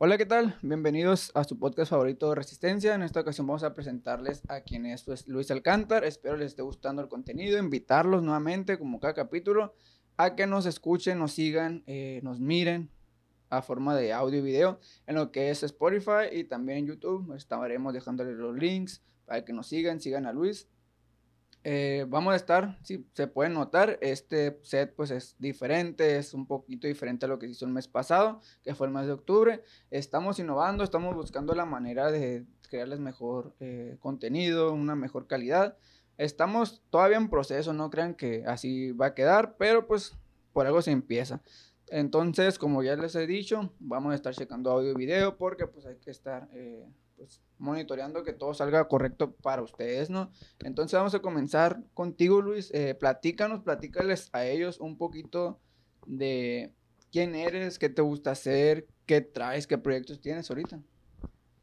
Hola, ¿qué tal? Bienvenidos a su podcast favorito de Resistencia. En esta ocasión vamos a presentarles a quien es pues, Luis Alcántar. Espero les esté gustando el contenido. Invitarlos nuevamente, como cada capítulo, a que nos escuchen, nos sigan, eh, nos miren a forma de audio y video en lo que es Spotify y también en YouTube. Estaremos dejándole los links para que nos sigan, sigan a Luis. Eh, vamos a estar, si se puede notar, este set pues es diferente, es un poquito diferente a lo que se hizo el mes pasado, que fue el mes de octubre. Estamos innovando, estamos buscando la manera de crearles mejor eh, contenido, una mejor calidad. Estamos todavía en proceso, no crean que así va a quedar, pero pues por algo se empieza. Entonces, como ya les he dicho, vamos a estar checando audio y video porque pues hay que estar eh, pues, monitoreando que todo salga correcto para ustedes, ¿no? Entonces vamos a comenzar contigo, Luis. Eh, platícanos, platícales a ellos un poquito de quién eres, qué te gusta hacer, qué traes, qué proyectos tienes ahorita.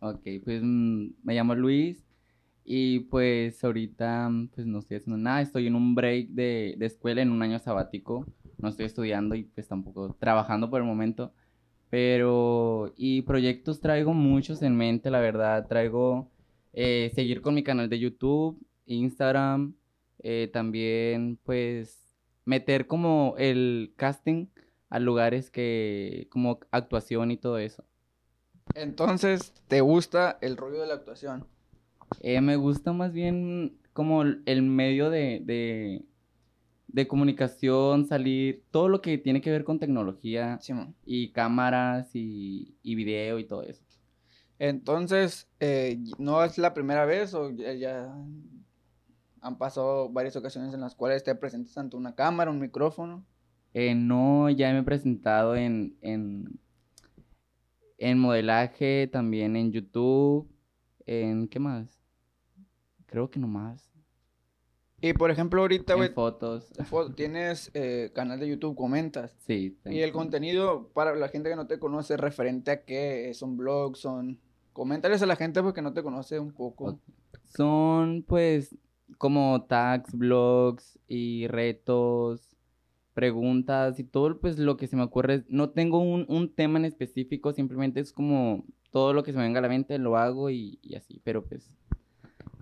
Ok, pues mm, me llamo Luis y pues ahorita pues no estoy haciendo nada, estoy en un break de, de escuela en un año sabático, no estoy estudiando y pues tampoco trabajando por el momento. Pero, y proyectos traigo muchos en mente, la verdad. Traigo eh, seguir con mi canal de YouTube, Instagram, eh, también pues meter como el casting a lugares que, como actuación y todo eso. Entonces, ¿te gusta el rollo de la actuación? Eh, me gusta más bien como el medio de, de comunicación, salir, todo lo que tiene que ver con tecnología y cámaras y, y, video y todo eso. Entonces, eh, ¿no es la primera vez o ya, han pasado varias ocasiones en las cuales te presentas ante una cámara, un micrófono? Eh, no, ya me he presentado en, en, en modelaje, también en YouTube, en ¿qué más? Creo que no más. Y por ejemplo, ahorita, güey. Fotos. tienes eh, canal de YouTube, comentas. Sí. Y el contenido, para la gente que no te conoce, referente a qué? ¿Son blogs? ¿Son.? Coméntales a la gente porque no te conoce un poco. Son, pues, como tags, blogs y retos, preguntas y todo, pues, lo que se me ocurre. No tengo un, un tema en específico, simplemente es como todo lo que se me venga a la mente lo hago y, y así, pero pues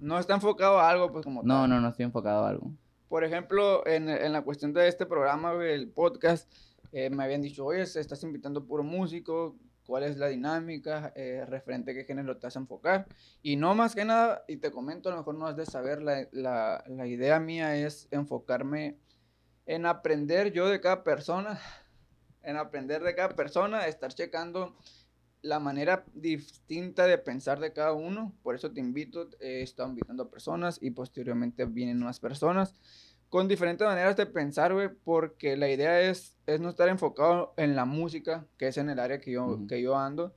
no está enfocado a algo, pues como No, tal. no, no estoy enfocado a algo. Por ejemplo, en, en la cuestión de este programa, el podcast, eh, me habían dicho, oye, estás invitando puro músico, cuál es la dinámica, eh, referente a qué género te vas a enfocar. Y no más que nada, y te comento, a lo mejor no has de saber, la, la, la idea mía es enfocarme en aprender yo de cada persona, en aprender de cada persona, estar checando la manera distinta de pensar de cada uno. Por eso te invito, he estado invitando a personas y posteriormente vienen unas personas con diferentes maneras de pensar, güey, porque la idea es, es no estar enfocado en la música, que es en el área que yo, que yo ando.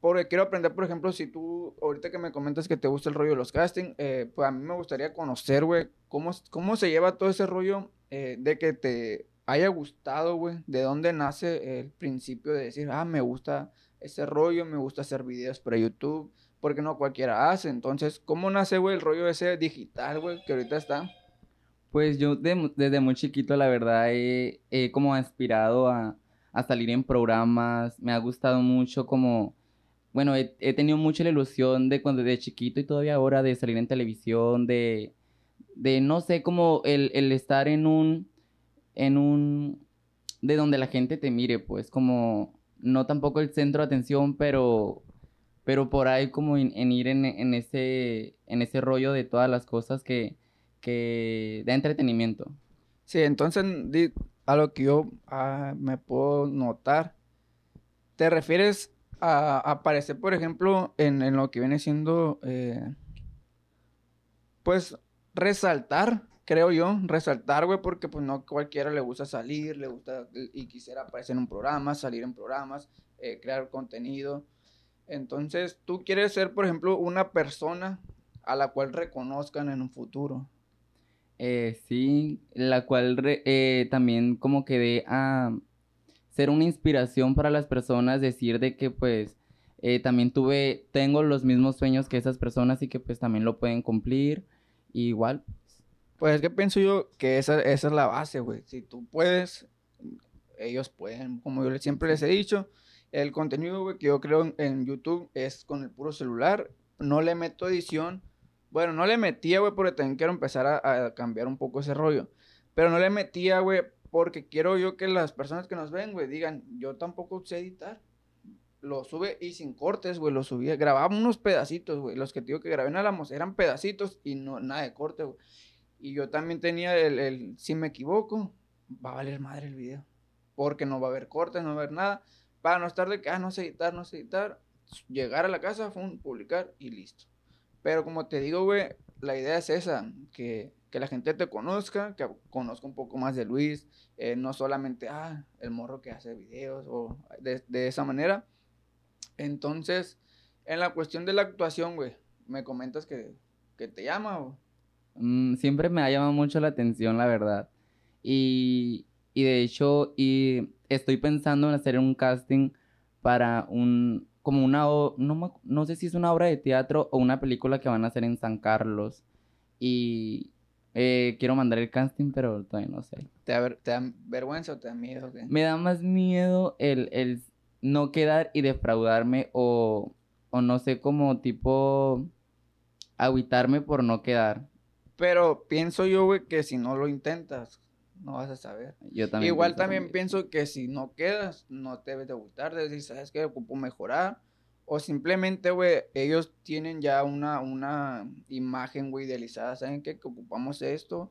Porque quiero aprender, por ejemplo, si tú, ahorita que me comentas que te gusta el rollo de los castings, eh, pues a mí me gustaría conocer, güey, cómo, cómo se lleva todo ese rollo eh, de que te haya gustado, güey, de dónde nace el principio de decir, ah, me gusta ese rollo, me gusta hacer videos para YouTube, porque no cualquiera hace. Entonces, ¿cómo nace, güey, el rollo ese digital, güey, que ahorita está? Pues yo desde muy chiquito, la verdad, he, como aspirado a, salir en programas, me ha gustado mucho como, bueno, he, tenido mucha la ilusión de cuando de chiquito y todavía ahora de salir en televisión, de, de no sé, como el, el estar en un, en un, de donde la gente te mire, pues como no tampoco el centro de atención, pero, pero por ahí como en, ir en, en, ese, en ese rollo de todas las cosas que, que da entretenimiento. Sí, entonces a lo que yo ah, me puedo notar, ¿te refieres a aparecer, por ejemplo, en, lo que viene siendo, eh, pues, resaltar creo yo, resaltar, güey, porque pues no cualquiera le gusta salir, le gusta y quisiera aparecer en un programa, salir en programas, eh, crear contenido. Entonces, tú quieres ser, por ejemplo, una persona a la cual reconozcan en un futuro. Eh, sí, la cual eh, también como que de a ser una inspiración para las personas, decir de que pues también tuve, tengo los mismos sueños que esas personas y que pues también lo pueden cumplir. igual, pues es que pienso yo que esa, esa es la base, güey. Si tú puedes, ellos pueden, como yo siempre les he dicho. El contenido, güey, que yo creo en, YouTube es con el puro celular. No le meto edición. Bueno, no le metía, güey, porque también quiero empezar a, a cambiar un poco ese rollo. Pero no le metía, güey, porque quiero yo que las personas que nos ven, güey, digan, yo tampoco sé editar. Lo sube y sin cortes, güey, lo subía. Grababa unos pedacitos, güey. Los que te digo que grabé en Alamos eran pedacitos y no, nada de corte, güey. Y yo también tenía el, el, si me equivoco, va a valer madre el video. Porque no va a haber cortes, no va a haber nada. Para no estar de que, ah, no sé editar, no sé editar. Llegar a la casa, fue publicar y listo. Pero como te digo, güey, la idea es esa, que, que la gente te conozca, que conozca un poco más de Luis, eh, no solamente, ah, el morro que hace videos o de, de esa manera. Entonces, en la cuestión de la actuación, güey, me comentas que, que te llama o... Mm, siempre me ha llamado mucho la atención, la verdad. Y, y de hecho, y estoy pensando en hacer un casting para un, como una, no, no sé si es una obra de teatro o una película que van a hacer en San Carlos. Y eh, quiero mandar el casting, pero todavía no sé. ¿Te da, te da vergüenza o te da miedo? Me da más miedo el, el no quedar y defraudarme o, o no sé, como tipo aguitarme por no quedar. Pero pienso yo, güey, que si no lo intentas, no vas a saber. Yo también Igual también pienso que si no quedas, no te debes de gustar, de decir, ¿sabes qué? Ocupo mejorar. O simplemente, güey, ellos tienen ya una, una imagen, güey, idealizada. ¿Saben qué? Que ocupamos esto.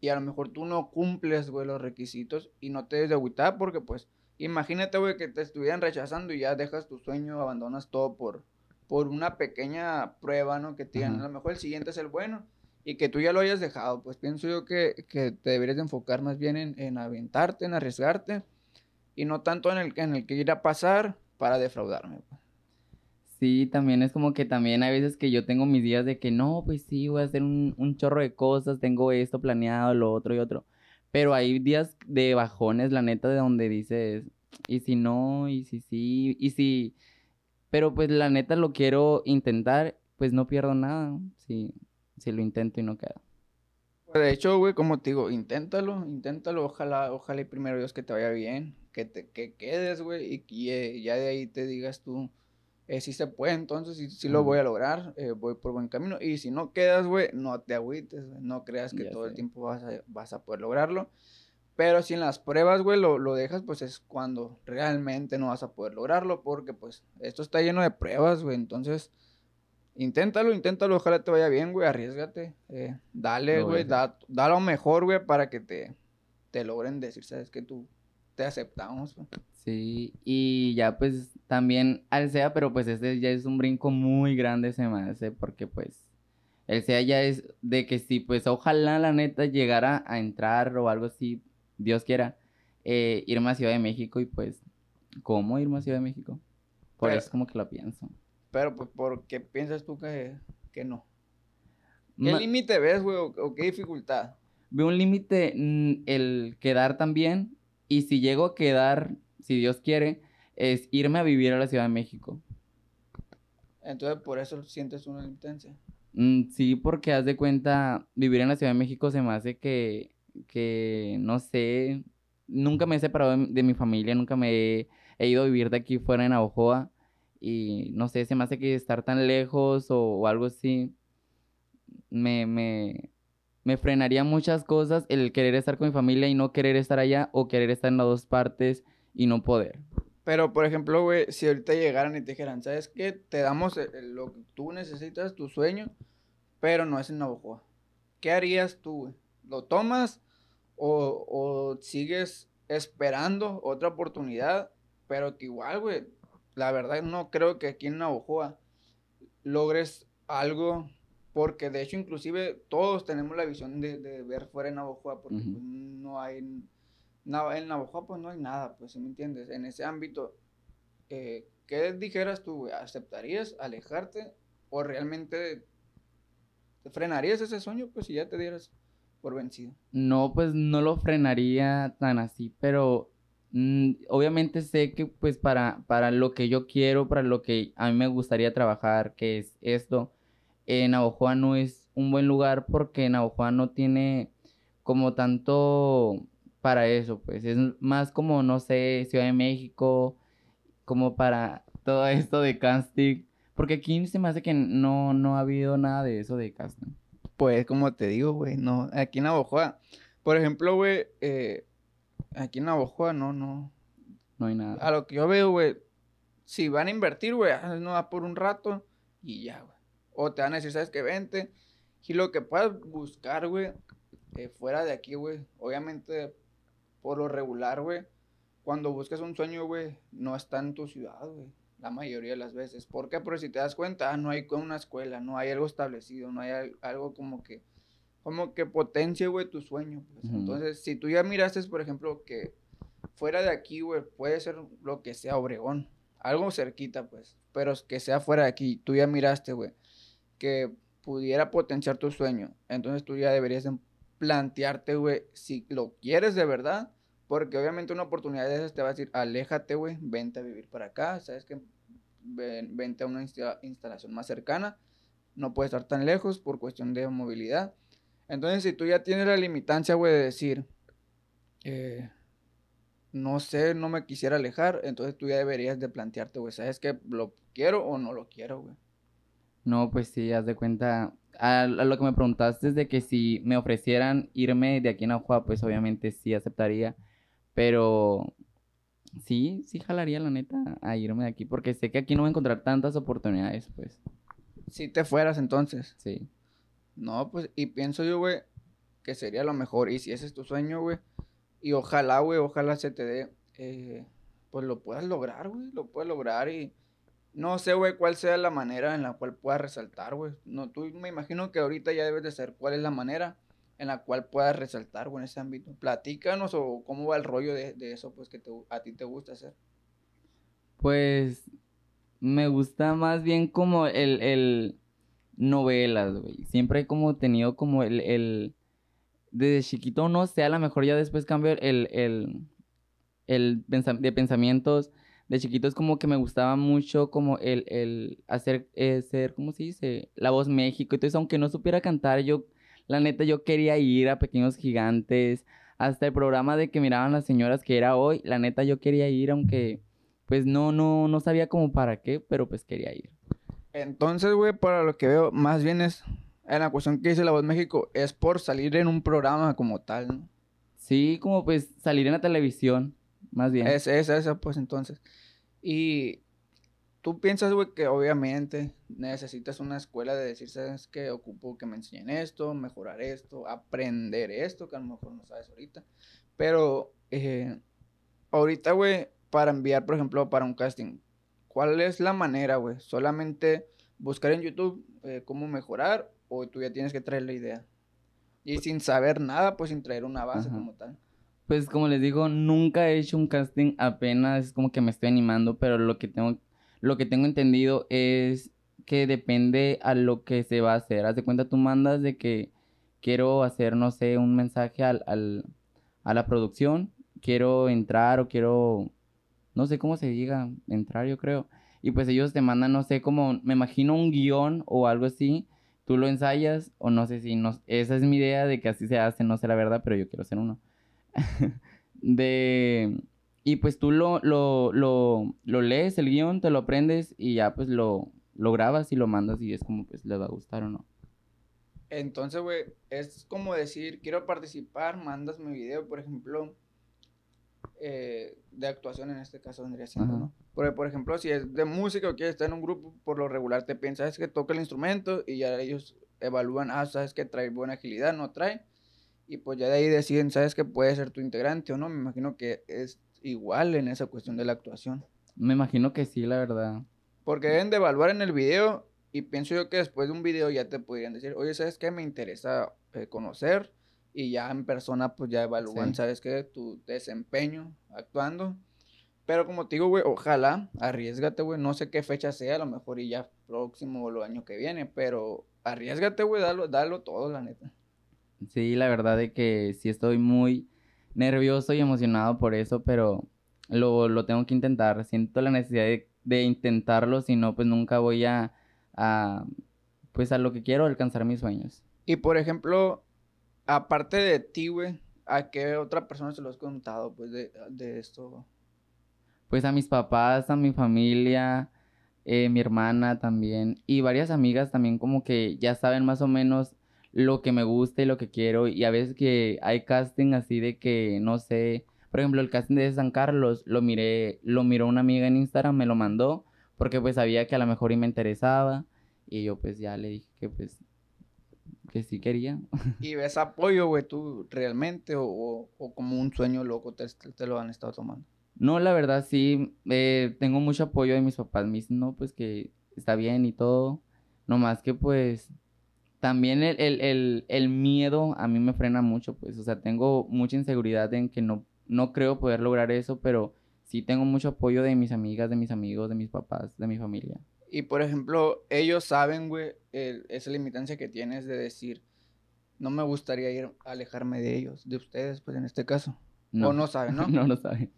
Y a lo mejor tú no cumples, güey, los requisitos y no te debes de agüitar porque, pues, imagínate, güey, que te estuvieran rechazando y ya dejas tu sueño, abandonas todo por, por una pequeña prueba, ¿no? Que Ajá. a lo mejor el siguiente es el bueno y que tú ya lo hayas dejado. Pues pienso yo que, que te deberías de enfocar más bien en, en aventarte, en arriesgarte y no tanto en el, en el que ir a pasar para defraudarme. pues. Sí, también es como que también hay veces que yo tengo mis días de que no, pues sí, voy a hacer un, un chorro de cosas, tengo esto planeado, lo otro y otro. Pero hay días de bajones, la neta, de donde dices, y si no, y si sí, y si... Pero pues la neta lo quiero intentar, pues no pierdo nada, si, si lo intento y no queda. Pues, De hecho, güey, como te digo, inténtalo, inténtalo, ojalá, ojalá y primero Dios que te vaya bien, que te que quedes, güey, y que eh, ya de ahí te digas tú, eh, si se puede, entonces sí, sí lo voy a lograr, eh, voy por buen camino, y si no quedas, güey, no te agüites, no creas que Ya todo el tiempo vas a, vas a poder lograrlo, pero si en las pruebas, güey, lo, lo dejas, pues es cuando realmente no vas a poder lograrlo, porque pues esto está lleno de pruebas, güey, entonces... Inténtalo, inténtalo, ojalá te vaya bien, güey, arriesgate, eh, dale, güey, da, da lo mejor, güey, para que te, te logren decir, sabes que tú te aceptamos, güey. Sí, y ya pues también al SEA, pero pues este ya es un brinco muy grande se me hace, porque pues el SEA ya es de que si pues ojalá la neta llegara a entrar o algo así, Dios quiera, eh, irme a Ciudad de México y pues, ¿cómo irme a Ciudad de México? Por Pero- eso como que lo pienso. Pero, pues, ¿por qué piensas tú que, que no? ¿Qué límite ves, güey, o, o qué dificultad? Veo un límite mm, el quedar también, y si llego a quedar, si Dios quiere, es irme a vivir a la Ciudad de México. Entonces, por eso sientes una limitancia. Mm, sí, porque haz de cuenta, vivir en la Ciudad de México se me hace que, que no sé, nunca me he separado de, de mi familia, nunca me he, he ido a vivir de aquí fuera en Navojoa y no sé, se me hace que estar tan lejos o, algo así me, me, me frenaría muchas cosas el querer estar con mi familia y no querer estar allá o querer estar en las dos partes y no poder. Pero, por ejemplo, güey, si ahorita llegaran y te dijeran, ¿sabes qué? Te damos el- el- lo que tú necesitas, tu sueño, pero no es en Navajoa. ¿Qué harías tú, güey? ¿Lo tomas o, o sigues esperando otra oportunidad? Pero que igual, güey, la verdad no creo que aquí en Navajoa logres algo, porque de hecho inclusive todos tenemos la visión de, de ver fuera de Navajoa, porque pues, no hay, no, en Navajoa pues no hay nada, pues si me entiendes, en ese ámbito, eh, ¿qué dijeras tú? ¿Aceptarías alejarte o realmente te frenarías ese sueño, pues si ya te dieras por vencido? No, pues no lo frenaría tan así, pero mm, obviamente sé que pues para, para lo que yo quiero, para lo que a mí me gustaría trabajar, que es esto, eh, Navojoa no es un buen lugar porque Navojoa no tiene como tanto para eso, pues es más como, no sé, Ciudad de México como para todo esto de casting? Porque aquí se me hace que no, no ha habido nada de eso de casting. Pues como te digo, güey, no, aquí en Navojoa, por ejemplo, güey, eh, aquí en Navojoa no, no. No hay nada. A lo que yo veo, güey, si van a invertir, güey, no va por un rato y ya, güey. O te van a decir, ¿sabes qué? Vente. Y lo que puedas buscar, güey, eh, fuera de aquí, güey, obviamente, por lo regular, güey, cuando buscas un sueño, güey, no está en tu ciudad, güey. La mayoría de las veces. ¿Por qué? Porque si te das cuenta, ah, no hay una escuela, no hay algo establecido, no hay algo como que, como que potencie, güey, tu sueño. Pues. Entonces, si tú ya miraste, por ejemplo, que fuera de aquí, güey, puede ser lo que sea Obregón, algo cerquita, pues, pero que sea fuera de aquí, tú ya miraste, güey, que pudiera potenciar tu sueño, entonces tú ya deberías plantearte, güey, si lo quieres de verdad, porque obviamente una oportunidad de esas te va a decir, aléjate, güey, vente a vivir para acá, sabes que vente a una instalación más cercana, no puede estar tan lejos por cuestión de movilidad. Entonces, si tú ya tienes la limitancia, güey, de decir, eh, no sé, no me quisiera alejar, entonces tú ya deberías de plantearte, güey, ¿sabes que ¿Lo quiero o no lo quiero, güey? No, pues sí, haz de cuenta, a, lo que me preguntaste es de que si me ofrecieran irme de aquí en Ajua, pues obviamente sí aceptaría, pero sí, sí jalaría la neta a irme de aquí, porque sé que aquí no voy a encontrar tantas oportunidades, pues. Si te fueras entonces. Sí. No, pues, y pienso yo, güey, que sería lo mejor, y si ese es tu sueño, güey, y ojalá, güey, ojalá se te dé, eh, pues lo puedas lograr, güey, lo puedes lograr y no sé, güey, cuál sea la manera en la cual puedas resaltar, güey. No, tú me imagino que ahorita ya debes de saber cuál es la manera en la cual puedas resaltar, güey, en ese ámbito. Platícanos o cómo va el rollo de, eso, pues, que a ti te gusta hacer. Pues, me gusta más bien como el, el novelas, güey. Siempre he como tenido como el, el desde chiquito, no sé, a lo mejor ya después cambio el, el, el de pensamientos. De chiquito es como que me gustaba mucho como el, el hacer, eh, ser, ¿cómo se dice? La voz México. Entonces, aunque no supiera cantar, yo, la neta, yo quería ir a Pequeños Gigantes. Hasta el programa de que miraban las señoras que era hoy, la neta, yo quería ir, aunque pues no, no, no sabía como para qué, pero pues quería ir. Entonces, güey, para lo que veo, más bien es en la cuestión que dice La Voz México, es por salir en un programa como tal, ¿no? Sí, como pues salir en la televisión, más bien. Es esa, pues entonces. Y tú piensas, güey, que obviamente necesitas una escuela de decir, ¿sabes qué? Ocupo que me enseñen esto, mejorar esto, aprender esto, que a lo mejor no sabes ahorita. Pero eh, ahorita, güey, para enviar, por ejemplo, para un casting, ¿cuál es la manera, güey? Solamente buscar en YouTube eh, cómo mejorar o tú ya tienes que traer la idea. Y sin saber nada, pues sin traer una base como tal. Pues como les digo, nunca he hecho un casting, apenas es como que me estoy animando, pero lo que tengo, lo que tengo entendido es que depende a lo que se va a hacer. Haz de cuenta, tú mandas de que quiero hacer, no sé, un mensaje al, al, a la producción, quiero entrar o quiero, no sé cómo se diga, entrar yo creo. Y pues ellos te mandan, no sé, como, me imagino un guion o algo así, tú lo ensayas o no sé si no, esa es mi idea de que así se hace, no sé la verdad, pero yo quiero ser uno. de y pues tú lo, lo, lo, lo, lees el guion, te lo aprendes y ya pues lo, lo grabas y lo mandas y es como pues le va a gustar o no. Entonces, güey, es como decir, quiero participar, mandas mi video, por ejemplo, eh, de actuación en este caso vendría siendo, ¿no? Porque, por ejemplo, si es de música o quieres estar en un grupo, por lo regular te piensas que toca el instrumento y ya ellos evalúan, ah, sabes que trae buena agilidad, no trae. Y pues ya de ahí deciden, sabes que puede ser tu integrante o no. Me imagino que es igual en esa cuestión de la actuación. Me imagino que sí, la verdad. Porque deben de evaluar en el video y pienso yo que después de un video ya te podrían decir, oye, ¿sabes qué? Me interesa eh, conocer y ya en persona pues ya evalúan, ¿sabes qué? Tu desempeño actuando. Pero como te digo, güey, ojalá, arriesgate, güey, no sé qué fecha sea, a lo mejor y ya próximo o el año que viene, pero arriesgate, güey, dalo, dalo todo, la neta. Sí, la verdad de que sí estoy muy nervioso y emocionado por eso, pero lo, lo tengo que intentar. Siento la necesidad de, de intentarlo, si no, pues nunca voy a, a, pues a lo que quiero, alcanzar mis sueños. Y por ejemplo, aparte de ti, güey, ¿a qué otra persona se lo has contado, pues, de, de esto? Pues a mis papás, a mi familia, eh, mi hermana también y varias amigas también como que ya saben más o menos lo que me gusta y lo que quiero y a veces que hay casting así de que no sé, por ejemplo el casting de San Carlos lo miré, lo miró una amiga en Instagram, me lo mandó porque pues sabía que a lo mejor y me interesaba y yo pues ya le dije que pues que sí quería. ¿Y ves apoyo, güey, tú realmente o, o, como un sueño loco te, te, lo han estado tomando? No, la verdad sí, eh, tengo mucho apoyo de mis papás, me dicen, no, pues que está bien y todo, nomás que pues también el, el, el, el, miedo a mí me frena mucho, pues, o sea, tengo mucha inseguridad en que no, no creo poder lograr eso, pero sí tengo mucho apoyo de mis amigas, de mis amigos, de mis papás, de mi familia. Y por ejemplo, ellos saben, güey, esa limitancia que tienes de decir, no me gustaría ir a alejarme de ellos, de ustedes, pues en este caso. No. O no saben, ¿no? no lo saben.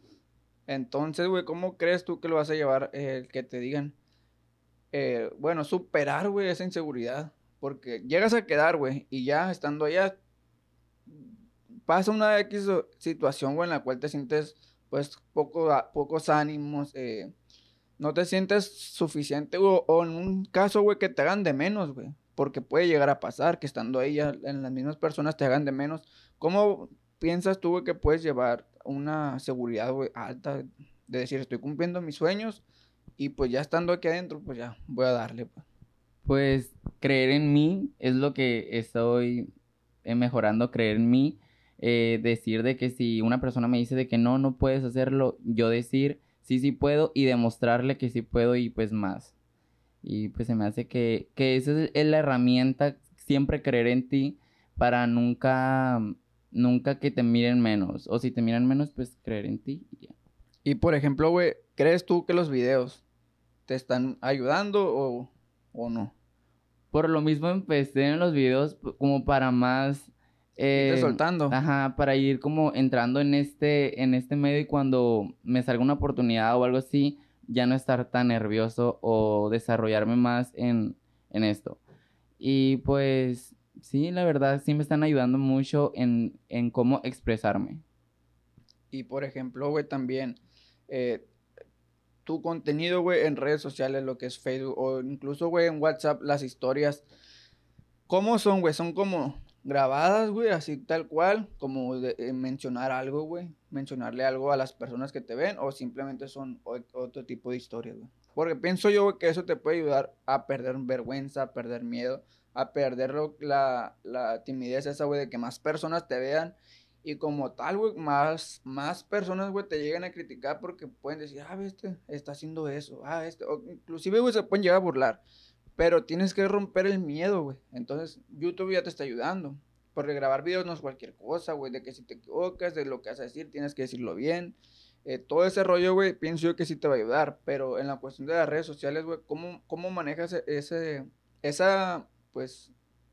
Entonces, güey, ¿cómo crees tú que lo vas a llevar el que te digan, eh, bueno, superar, güey, esa inseguridad? Porque llegas a quedar, güey, y ya estando allá, pasa una X situación, güey, en la cual te sientes, pues, poco, pocos ánimos, eh, no te sientes suficiente, o en un caso, güey, que te hagan de menos, güey. Porque puede llegar a pasar que estando ahí ya en las mismas personas te hagan de menos. ¿Cómo piensas tú, güey, que puedes llevar una seguridad, güey, alta de decir, estoy cumpliendo mis sueños y pues ya estando aquí adentro, pues ya voy a darle, pues? Pues creer en mí es lo que estoy eh, mejorando, creer en mí. Eh, decir de que si una persona me dice de que no, no puedes hacerlo, yo decir sí, sí puedo y demostrarle que sí puedo y pues más. Y pues se me hace que, que esa es la herramienta, siempre creer en ti para nunca, nunca que te miren menos. O si te miran menos, pues creer en ti y ya. Y por ejemplo, güey, ¿crees tú que los videos te están ayudando o, o no? Por lo mismo empecé en los videos como para más eh, soltando. Ajá, para ir como entrando en este, en este medio y cuando me salga una oportunidad o algo así, ya no estar tan nervioso o desarrollarme más en, en esto. Y pues sí, la verdad sí me están ayudando mucho en, en cómo expresarme. Y por ejemplo, güey, también eh, tu contenido, güey, en redes sociales, lo que es Facebook o incluso, güey, en WhatsApp, las historias, ¿cómo son, güey? Son como grabadas, güey, así tal cual, como de, eh, mencionar algo, güey, mencionarle algo a las personas que te ven o simplemente son otro tipo de historias, güey. Porque pienso yo que eso te puede ayudar a perder vergüenza, a perder miedo, a perder la, la timidez esa, güey, de que más personas te vean y como tal, güey, más, más personas, güey, te llegan a criticar porque pueden decir, ah, este está haciendo eso, ah, este, o inclusive, güey, se pueden llegar a burlar. Pero tienes que romper el miedo, güey. Entonces, YouTube ya te está ayudando. Porque grabar videos no es cualquier cosa, güey. De que si te equivocas, de lo que vas a decir, tienes que decirlo bien. Eh, todo ese rollo, güey, pienso yo que sí te va a ayudar. Pero en la cuestión de las redes sociales, güey, ¿cómo, ¿cómo manejas e-, ese, esa, pues,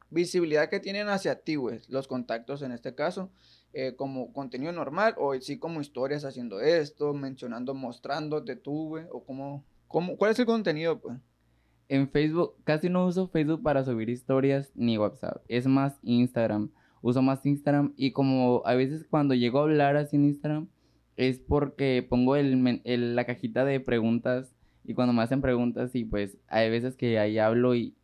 visibilidad que tienen hacia ti, güey? Los contactos en este caso. Eh, como contenido normal o sí como historias haciendo esto, mencionando, mostrándote tú, güey, o cómo, cómo, ¿cuál es el contenido, pues? En Facebook, casi no uso Facebook para subir historias ni WhatsApp. Es más Instagram. Uso más Instagram y como a veces cuando llego a hablar así en Instagram es porque pongo el, la cajita de preguntas y cuando me hacen preguntas y pues hay veces que ahí hablo y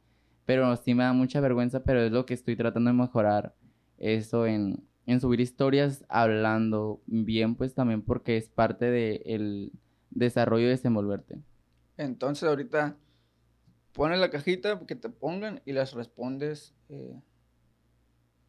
pero sí me da mucha vergüenza, pero es lo que estoy tratando de mejorar eso en, en subir historias hablando bien pues también porque es parte del el desarrollo de desenvolverte. Entonces ahorita pones la cajita que te pongan y las respondes eh,